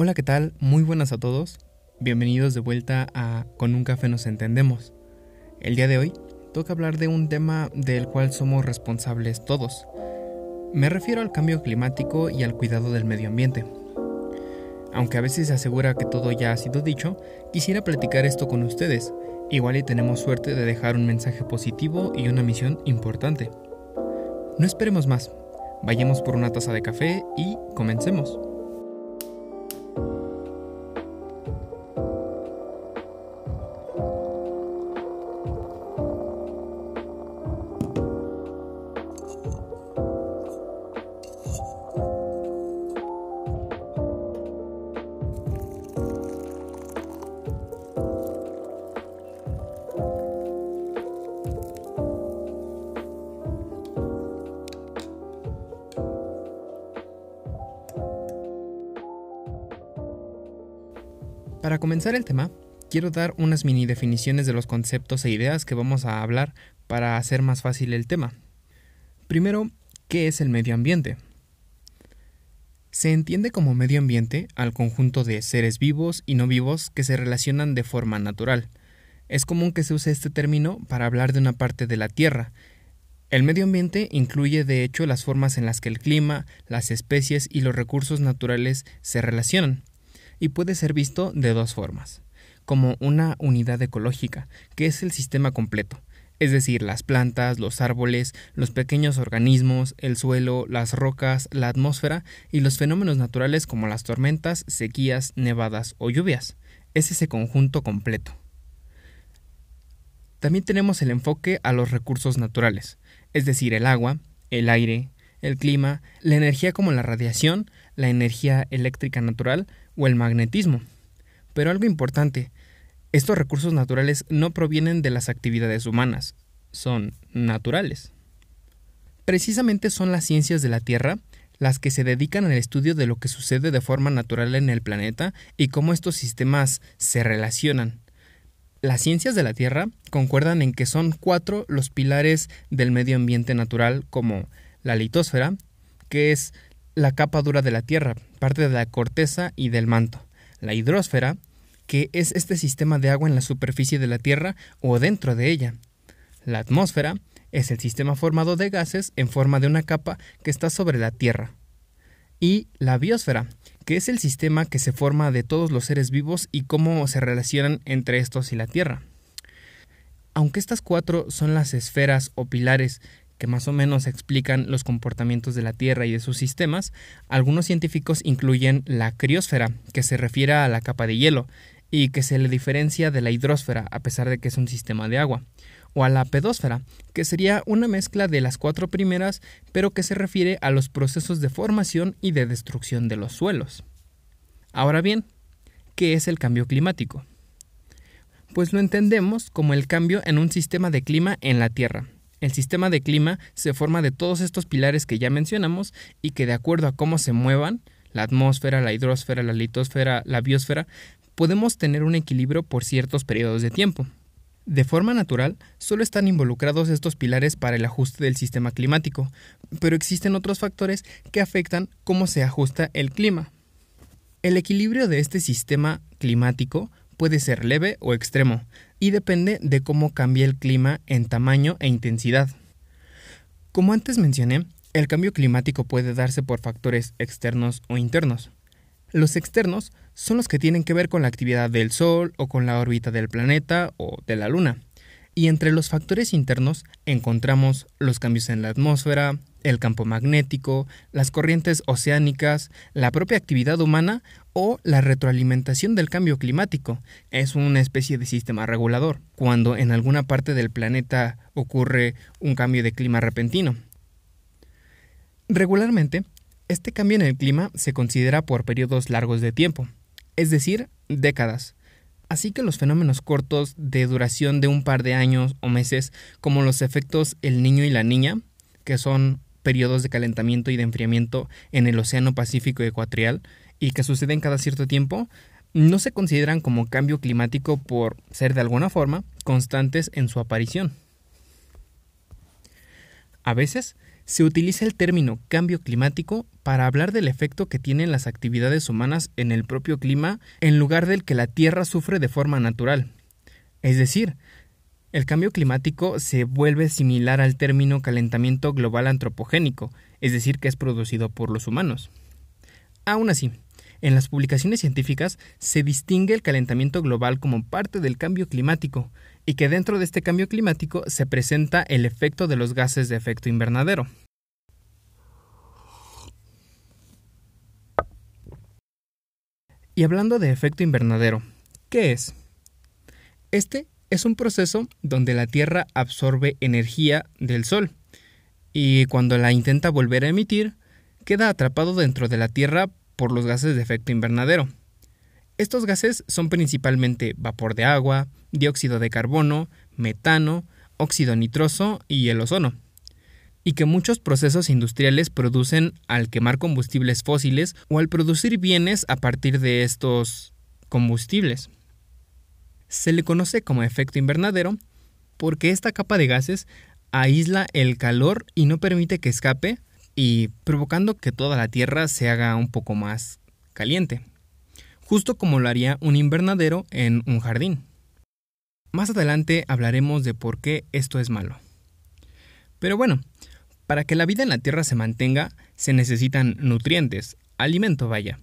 Hola, ¿qué tal? Muy buenas a todos. Bienvenidos de vuelta a Con un café nos entendemos. El día de hoy toca hablar de un tema del cual somos responsables todos. Me refiero al cambio climático y al cuidado del medio ambiente. Aunque a veces se asegura que todo ya ha sido dicho, quisiera platicar esto con ustedes. Igual y tenemos suerte de dejar un mensaje positivo y una misión importante. No esperemos más. Vayamos por una taza de café y comencemos. Para comenzar el tema, quiero dar unas mini definiciones de los conceptos e ideas que vamos a hablar para hacer más fácil el tema. Primero, ¿qué es el medio ambiente? Se entiende como medio ambiente al conjunto de seres vivos y no vivos que se relacionan de forma natural. Es común que se use este término para hablar de una parte de la Tierra. El medio ambiente incluye de hecho las formas en las que el clima, las especies y los recursos naturales se relacionan y puede ser visto de dos formas, como una unidad ecológica, que es el sistema completo, es decir, las plantas, los árboles, los pequeños organismos, el suelo, las rocas, la atmósfera y los fenómenos naturales como las tormentas, sequías, nevadas o lluvias. Es ese conjunto completo. También tenemos el enfoque a los recursos naturales, es decir, el agua, el aire, el clima, la energía como la radiación, la energía eléctrica natural o el magnetismo. Pero algo importante, estos recursos naturales no provienen de las actividades humanas, son naturales. Precisamente son las ciencias de la Tierra las que se dedican al estudio de lo que sucede de forma natural en el planeta y cómo estos sistemas se relacionan. Las ciencias de la Tierra concuerdan en que son cuatro los pilares del medio ambiente natural como la litosfera, que es la capa dura de la Tierra, parte de la corteza y del manto. La hidrosfera, que es este sistema de agua en la superficie de la Tierra o dentro de ella. La atmósfera es el sistema formado de gases en forma de una capa que está sobre la Tierra. Y la biosfera, que es el sistema que se forma de todos los seres vivos y cómo se relacionan entre estos y la Tierra. Aunque estas cuatro son las esferas o pilares que más o menos explican los comportamientos de la Tierra y de sus sistemas, algunos científicos incluyen la criosfera, que se refiere a la capa de hielo, y que se le diferencia de la hidrosfera, a pesar de que es un sistema de agua, o a la pedósfera, que sería una mezcla de las cuatro primeras, pero que se refiere a los procesos de formación y de destrucción de los suelos. Ahora bien, ¿qué es el cambio climático? Pues lo entendemos como el cambio en un sistema de clima en la Tierra, el sistema de clima se forma de todos estos pilares que ya mencionamos y que de acuerdo a cómo se muevan, la atmósfera, la hidrosfera, la litosfera, la biosfera, podemos tener un equilibrio por ciertos periodos de tiempo. De forma natural, solo están involucrados estos pilares para el ajuste del sistema climático, pero existen otros factores que afectan cómo se ajusta el clima. El equilibrio de este sistema climático puede ser leve o extremo, y depende de cómo cambie el clima en tamaño e intensidad. Como antes mencioné, el cambio climático puede darse por factores externos o internos. Los externos son los que tienen que ver con la actividad del Sol o con la órbita del planeta o de la Luna. Y entre los factores internos encontramos los cambios en la atmósfera, el campo magnético, las corrientes oceánicas, la propia actividad humana o la retroalimentación del cambio climático. Es una especie de sistema regulador, cuando en alguna parte del planeta ocurre un cambio de clima repentino. Regularmente, este cambio en el clima se considera por periodos largos de tiempo, es decir, décadas. Así que los fenómenos cortos de duración de un par de años o meses, como los efectos el niño y la niña, que son periodos de calentamiento y de enfriamiento en el Océano Pacífico Ecuatorial y que suceden cada cierto tiempo, no se consideran como cambio climático por ser de alguna forma constantes en su aparición. A veces se utiliza el término cambio climático para hablar del efecto que tienen las actividades humanas en el propio clima en lugar del que la Tierra sufre de forma natural. Es decir, el cambio climático se vuelve similar al término calentamiento global antropogénico, es decir, que es producido por los humanos. Aún así, en las publicaciones científicas se distingue el calentamiento global como parte del cambio climático, y que dentro de este cambio climático se presenta el efecto de los gases de efecto invernadero. Y hablando de efecto invernadero, ¿qué es? Este es un proceso donde la Tierra absorbe energía del Sol y cuando la intenta volver a emitir, queda atrapado dentro de la Tierra por los gases de efecto invernadero. Estos gases son principalmente vapor de agua, dióxido de carbono, metano, óxido nitroso y el ozono, y que muchos procesos industriales producen al quemar combustibles fósiles o al producir bienes a partir de estos combustibles. Se le conoce como efecto invernadero porque esta capa de gases aísla el calor y no permite que escape y provocando que toda la Tierra se haga un poco más caliente justo como lo haría un invernadero en un jardín. Más adelante hablaremos de por qué esto es malo. Pero bueno, para que la vida en la Tierra se mantenga, se necesitan nutrientes, alimento vaya.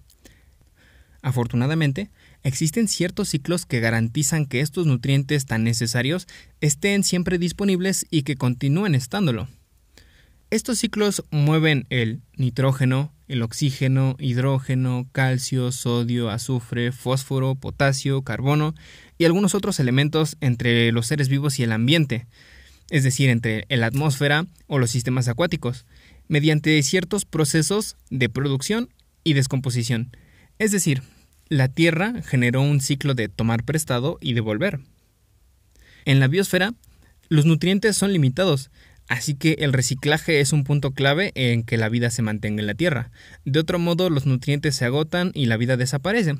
Afortunadamente, existen ciertos ciclos que garantizan que estos nutrientes tan necesarios estén siempre disponibles y que continúen estándolo. Estos ciclos mueven el nitrógeno, el oxígeno, hidrógeno, calcio, sodio, azufre, fósforo, potasio, carbono y algunos otros elementos entre los seres vivos y el ambiente, es decir, entre la atmósfera o los sistemas acuáticos, mediante ciertos procesos de producción y descomposición. Es decir, la Tierra generó un ciclo de tomar prestado y devolver. En la biosfera, los nutrientes son limitados, Así que el reciclaje es un punto clave en que la vida se mantenga en la Tierra. De otro modo, los nutrientes se agotan y la vida desaparece.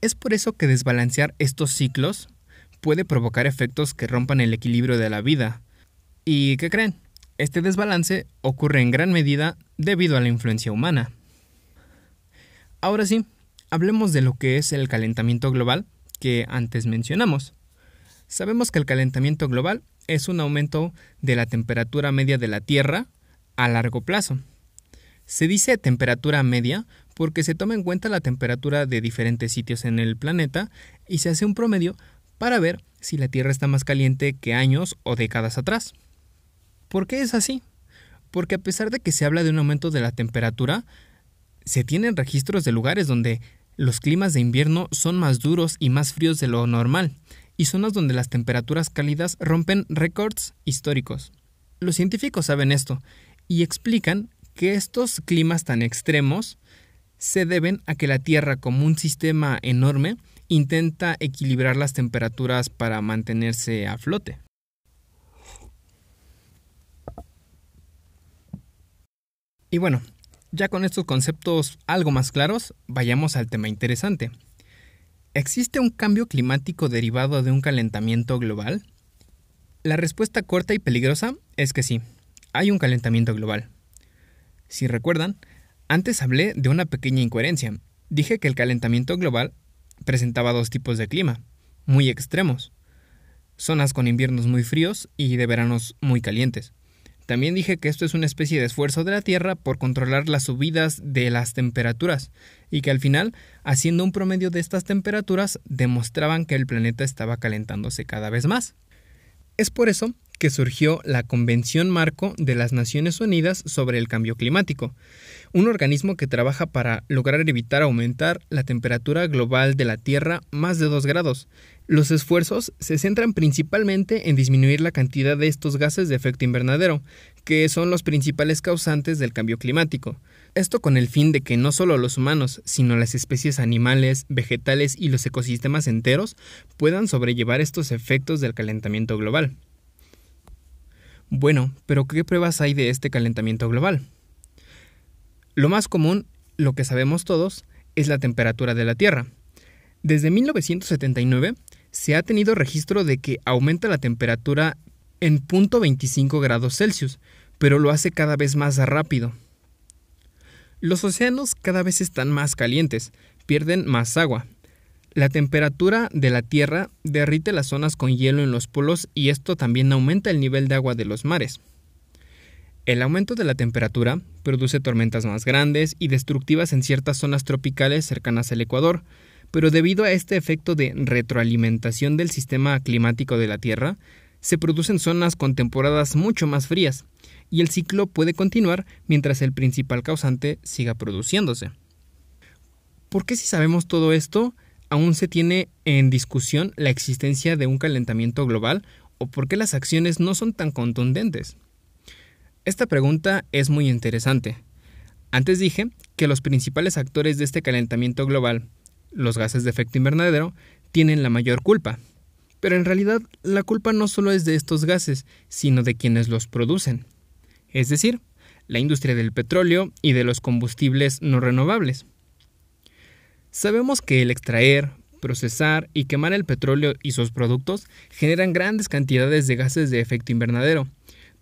Es por eso que desbalancear estos ciclos puede provocar efectos que rompan el equilibrio de la vida. ¿Y qué creen? Este desbalance ocurre en gran medida debido a la influencia humana. Ahora sí, hablemos de lo que es el calentamiento global que antes mencionamos. Sabemos que el calentamiento global es un aumento de la temperatura media de la Tierra a largo plazo. Se dice temperatura media porque se toma en cuenta la temperatura de diferentes sitios en el planeta y se hace un promedio para ver si la Tierra está más caliente que años o décadas atrás. ¿Por qué es así? Porque a pesar de que se habla de un aumento de la temperatura, se tienen registros de lugares donde los climas de invierno son más duros y más fríos de lo normal, y zonas donde las temperaturas cálidas rompen récords históricos. Los científicos saben esto y explican que estos climas tan extremos se deben a que la Tierra, como un sistema enorme, intenta equilibrar las temperaturas para mantenerse a flote. Y bueno, ya con estos conceptos algo más claros, vayamos al tema interesante. ¿Existe un cambio climático derivado de un calentamiento global? La respuesta corta y peligrosa es que sí, hay un calentamiento global. Si recuerdan, antes hablé de una pequeña incoherencia. Dije que el calentamiento global presentaba dos tipos de clima, muy extremos. Zonas con inviernos muy fríos y de veranos muy calientes. También dije que esto es una especie de esfuerzo de la Tierra por controlar las subidas de las temperaturas y que al final, haciendo un promedio de estas temperaturas, demostraban que el planeta estaba calentándose cada vez más. Es por eso que surgió la Convención Marco de las Naciones Unidas sobre el Cambio Climático, un organismo que trabaja para lograr evitar aumentar la temperatura global de la Tierra más de 2 grados. Los esfuerzos se centran principalmente en disminuir la cantidad de estos gases de efecto invernadero, que son los principales causantes del cambio climático. Esto con el fin de que no solo los humanos, sino las especies animales, vegetales y los ecosistemas enteros puedan sobrellevar estos efectos del calentamiento global. Bueno, pero ¿qué pruebas hay de este calentamiento global? Lo más común, lo que sabemos todos, es la temperatura de la Tierra. Desde 1979 se ha tenido registro de que aumenta la temperatura en 0.25 grados Celsius, pero lo hace cada vez más rápido. Los océanos cada vez están más calientes, pierden más agua. La temperatura de la Tierra derrite las zonas con hielo en los polos y esto también aumenta el nivel de agua de los mares. El aumento de la temperatura produce tormentas más grandes y destructivas en ciertas zonas tropicales cercanas al Ecuador, pero debido a este efecto de retroalimentación del sistema climático de la Tierra, se producen zonas con temporadas mucho más frías, y el ciclo puede continuar mientras el principal causante siga produciéndose. ¿Por qué si sabemos todo esto, aún se tiene en discusión la existencia de un calentamiento global o por qué las acciones no son tan contundentes? Esta pregunta es muy interesante. Antes dije que los principales actores de este calentamiento global, los gases de efecto invernadero, tienen la mayor culpa. Pero en realidad la culpa no solo es de estos gases, sino de quienes los producen es decir, la industria del petróleo y de los combustibles no renovables. Sabemos que el extraer, procesar y quemar el petróleo y sus productos generan grandes cantidades de gases de efecto invernadero,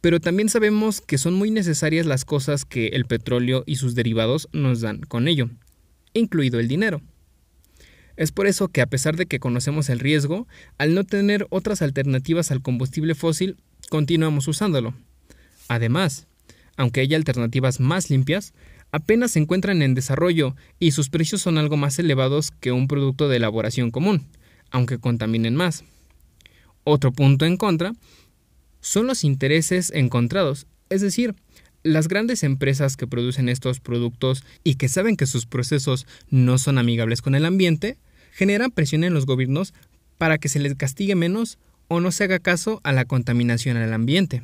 pero también sabemos que son muy necesarias las cosas que el petróleo y sus derivados nos dan con ello, incluido el dinero. Es por eso que a pesar de que conocemos el riesgo, al no tener otras alternativas al combustible fósil, continuamos usándolo. Además, aunque haya alternativas más limpias, apenas se encuentran en desarrollo y sus precios son algo más elevados que un producto de elaboración común, aunque contaminen más. Otro punto en contra son los intereses encontrados, es decir, las grandes empresas que producen estos productos y que saben que sus procesos no son amigables con el ambiente, generan presión en los gobiernos para que se les castigue menos o no se haga caso a la contaminación al ambiente.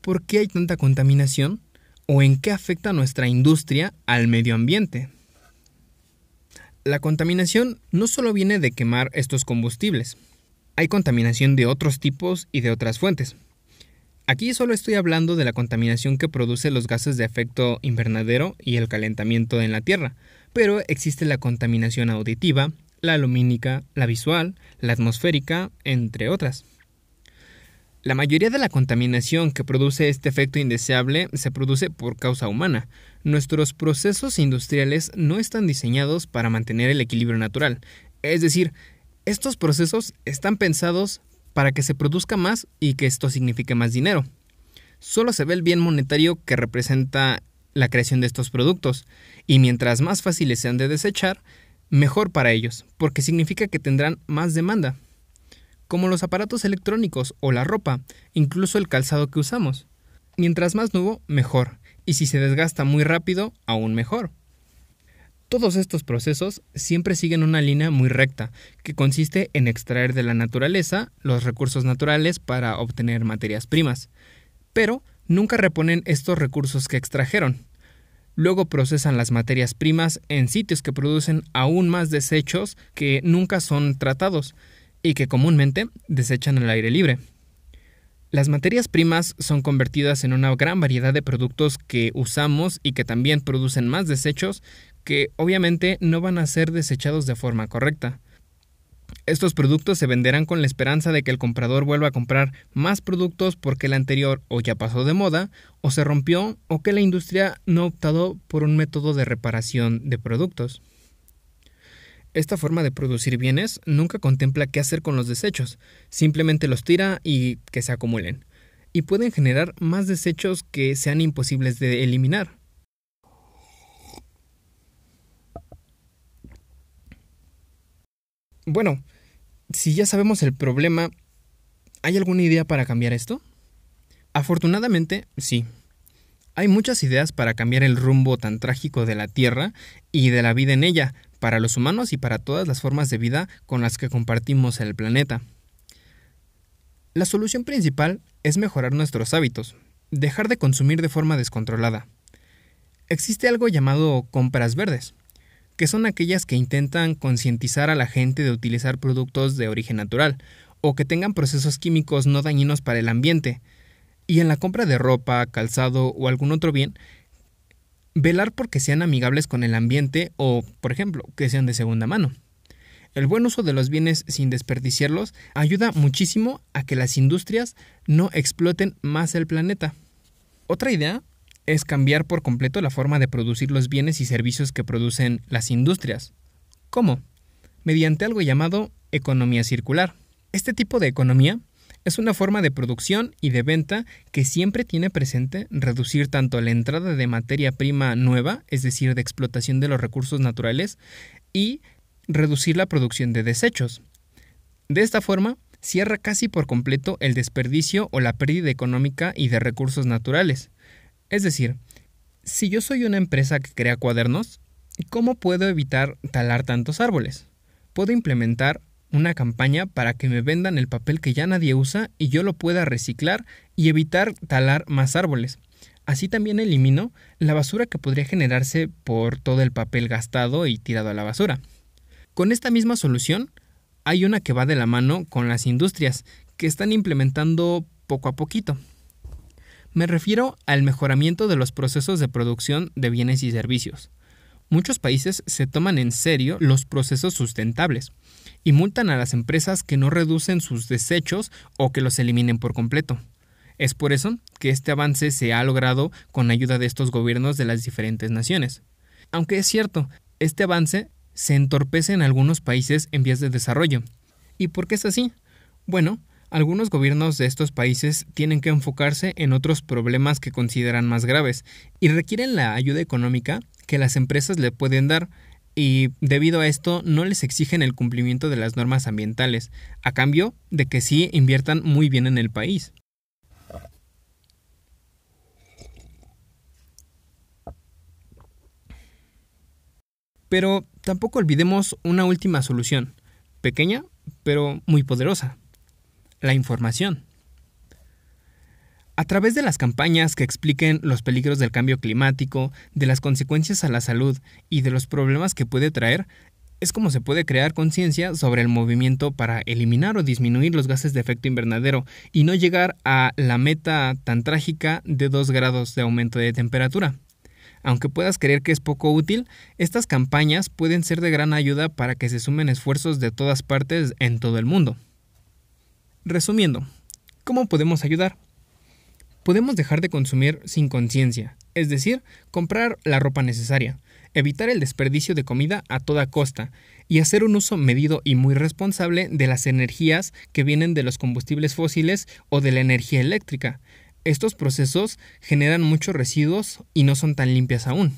¿Por qué hay tanta contaminación? ¿O en qué afecta nuestra industria al medio ambiente? La contaminación no solo viene de quemar estos combustibles, hay contaminación de otros tipos y de otras fuentes. Aquí solo estoy hablando de la contaminación que produce los gases de efecto invernadero y el calentamiento en la Tierra, pero existe la contaminación auditiva, la lumínica, la visual, la atmosférica, entre otras. La mayoría de la contaminación que produce este efecto indeseable se produce por causa humana. Nuestros procesos industriales no están diseñados para mantener el equilibrio natural. Es decir, estos procesos están pensados para que se produzca más y que esto signifique más dinero. Solo se ve el bien monetario que representa la creación de estos productos, y mientras más fáciles sean de desechar, mejor para ellos, porque significa que tendrán más demanda como los aparatos electrónicos o la ropa, incluso el calzado que usamos. Mientras más nuevo, mejor, y si se desgasta muy rápido, aún mejor. Todos estos procesos siempre siguen una línea muy recta, que consiste en extraer de la naturaleza los recursos naturales para obtener materias primas, pero nunca reponen estos recursos que extrajeron. Luego procesan las materias primas en sitios que producen aún más desechos que nunca son tratados, y que comúnmente desechan al aire libre. Las materias primas son convertidas en una gran variedad de productos que usamos y que también producen más desechos que obviamente no van a ser desechados de forma correcta. Estos productos se venderán con la esperanza de que el comprador vuelva a comprar más productos porque el anterior o ya pasó de moda, o se rompió, o que la industria no ha optado por un método de reparación de productos. Esta forma de producir bienes nunca contempla qué hacer con los desechos, simplemente los tira y que se acumulen, y pueden generar más desechos que sean imposibles de eliminar. Bueno, si ya sabemos el problema, ¿hay alguna idea para cambiar esto? Afortunadamente, sí. Hay muchas ideas para cambiar el rumbo tan trágico de la Tierra y de la vida en ella, para los humanos y para todas las formas de vida con las que compartimos el planeta. La solución principal es mejorar nuestros hábitos, dejar de consumir de forma descontrolada. Existe algo llamado compras verdes, que son aquellas que intentan concientizar a la gente de utilizar productos de origen natural o que tengan procesos químicos no dañinos para el ambiente. Y en la compra de ropa, calzado o algún otro bien, velar porque sean amigables con el ambiente o, por ejemplo, que sean de segunda mano. El buen uso de los bienes sin desperdiciarlos ayuda muchísimo a que las industrias no exploten más el planeta. Otra idea es cambiar por completo la forma de producir los bienes y servicios que producen las industrias. ¿Cómo? Mediante algo llamado economía circular. Este tipo de economía es una forma de producción y de venta que siempre tiene presente reducir tanto la entrada de materia prima nueva, es decir, de explotación de los recursos naturales, y reducir la producción de desechos. De esta forma, cierra casi por completo el desperdicio o la pérdida económica y de recursos naturales. Es decir, si yo soy una empresa que crea cuadernos, ¿cómo puedo evitar talar tantos árboles? Puedo implementar una campaña para que me vendan el papel que ya nadie usa y yo lo pueda reciclar y evitar talar más árboles. Así también elimino la basura que podría generarse por todo el papel gastado y tirado a la basura. Con esta misma solución, hay una que va de la mano con las industrias, que están implementando poco a poquito. Me refiero al mejoramiento de los procesos de producción de bienes y servicios. Muchos países se toman en serio los procesos sustentables y multan a las empresas que no reducen sus desechos o que los eliminen por completo. Es por eso que este avance se ha logrado con ayuda de estos gobiernos de las diferentes naciones. Aunque es cierto, este avance se entorpece en algunos países en vías de desarrollo. ¿Y por qué es así? Bueno, algunos gobiernos de estos países tienen que enfocarse en otros problemas que consideran más graves y requieren la ayuda económica que las empresas le pueden dar y debido a esto no les exigen el cumplimiento de las normas ambientales, a cambio de que sí inviertan muy bien en el país. Pero tampoco olvidemos una última solución, pequeña pero muy poderosa, la información. A través de las campañas que expliquen los peligros del cambio climático, de las consecuencias a la salud y de los problemas que puede traer, es como se puede crear conciencia sobre el movimiento para eliminar o disminuir los gases de efecto invernadero y no llegar a la meta tan trágica de 2 grados de aumento de temperatura. Aunque puedas creer que es poco útil, estas campañas pueden ser de gran ayuda para que se sumen esfuerzos de todas partes en todo el mundo. Resumiendo, ¿cómo podemos ayudar? Podemos dejar de consumir sin conciencia, es decir, comprar la ropa necesaria, evitar el desperdicio de comida a toda costa y hacer un uso medido y muy responsable de las energías que vienen de los combustibles fósiles o de la energía eléctrica, estos procesos generan muchos residuos y no son tan limpias aún.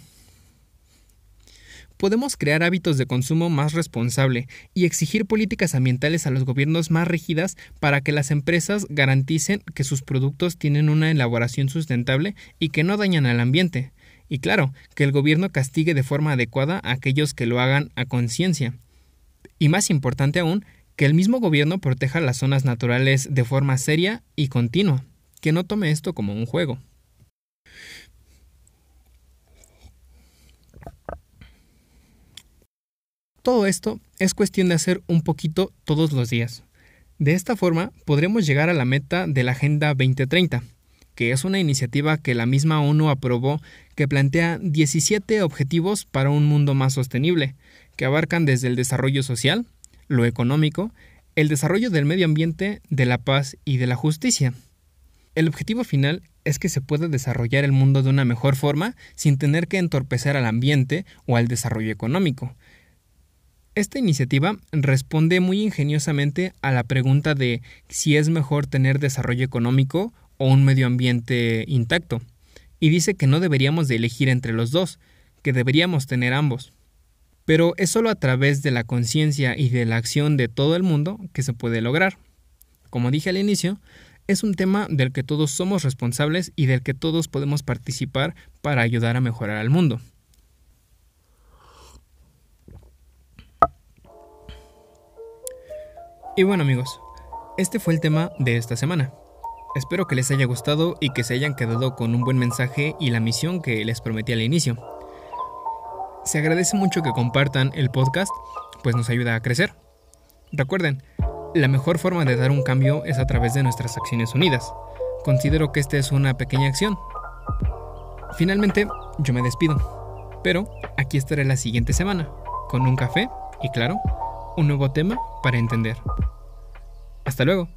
Podemos crear hábitos de consumo más responsable y exigir políticas ambientales a los gobiernos más rígidas para que las empresas garanticen que sus productos tienen una elaboración sustentable y que no dañan al ambiente. Y claro, que el gobierno castigue de forma adecuada a aquellos que lo hagan a conciencia. Y más importante aún, que el mismo gobierno proteja las zonas naturales de forma seria y continua que no tome esto como un juego. Todo esto es cuestión de hacer un poquito todos los días. De esta forma podremos llegar a la meta de la Agenda 2030, que es una iniciativa que la misma ONU aprobó que plantea 17 objetivos para un mundo más sostenible, que abarcan desde el desarrollo social, lo económico, el desarrollo del medio ambiente, de la paz y de la justicia. El objetivo final es que se pueda desarrollar el mundo de una mejor forma sin tener que entorpecer al ambiente o al desarrollo económico. Esta iniciativa responde muy ingeniosamente a la pregunta de si es mejor tener desarrollo económico o un medio ambiente intacto, y dice que no deberíamos de elegir entre los dos, que deberíamos tener ambos. Pero es solo a través de la conciencia y de la acción de todo el mundo que se puede lograr. Como dije al inicio, es un tema del que todos somos responsables y del que todos podemos participar para ayudar a mejorar al mundo. Y bueno amigos, este fue el tema de esta semana. Espero que les haya gustado y que se hayan quedado con un buen mensaje y la misión que les prometí al inicio. Se agradece mucho que compartan el podcast, pues nos ayuda a crecer. Recuerden, la mejor forma de dar un cambio es a través de nuestras acciones unidas. Considero que esta es una pequeña acción. Finalmente, yo me despido. Pero aquí estaré la siguiente semana, con un café y claro, un nuevo tema para entender. Hasta luego.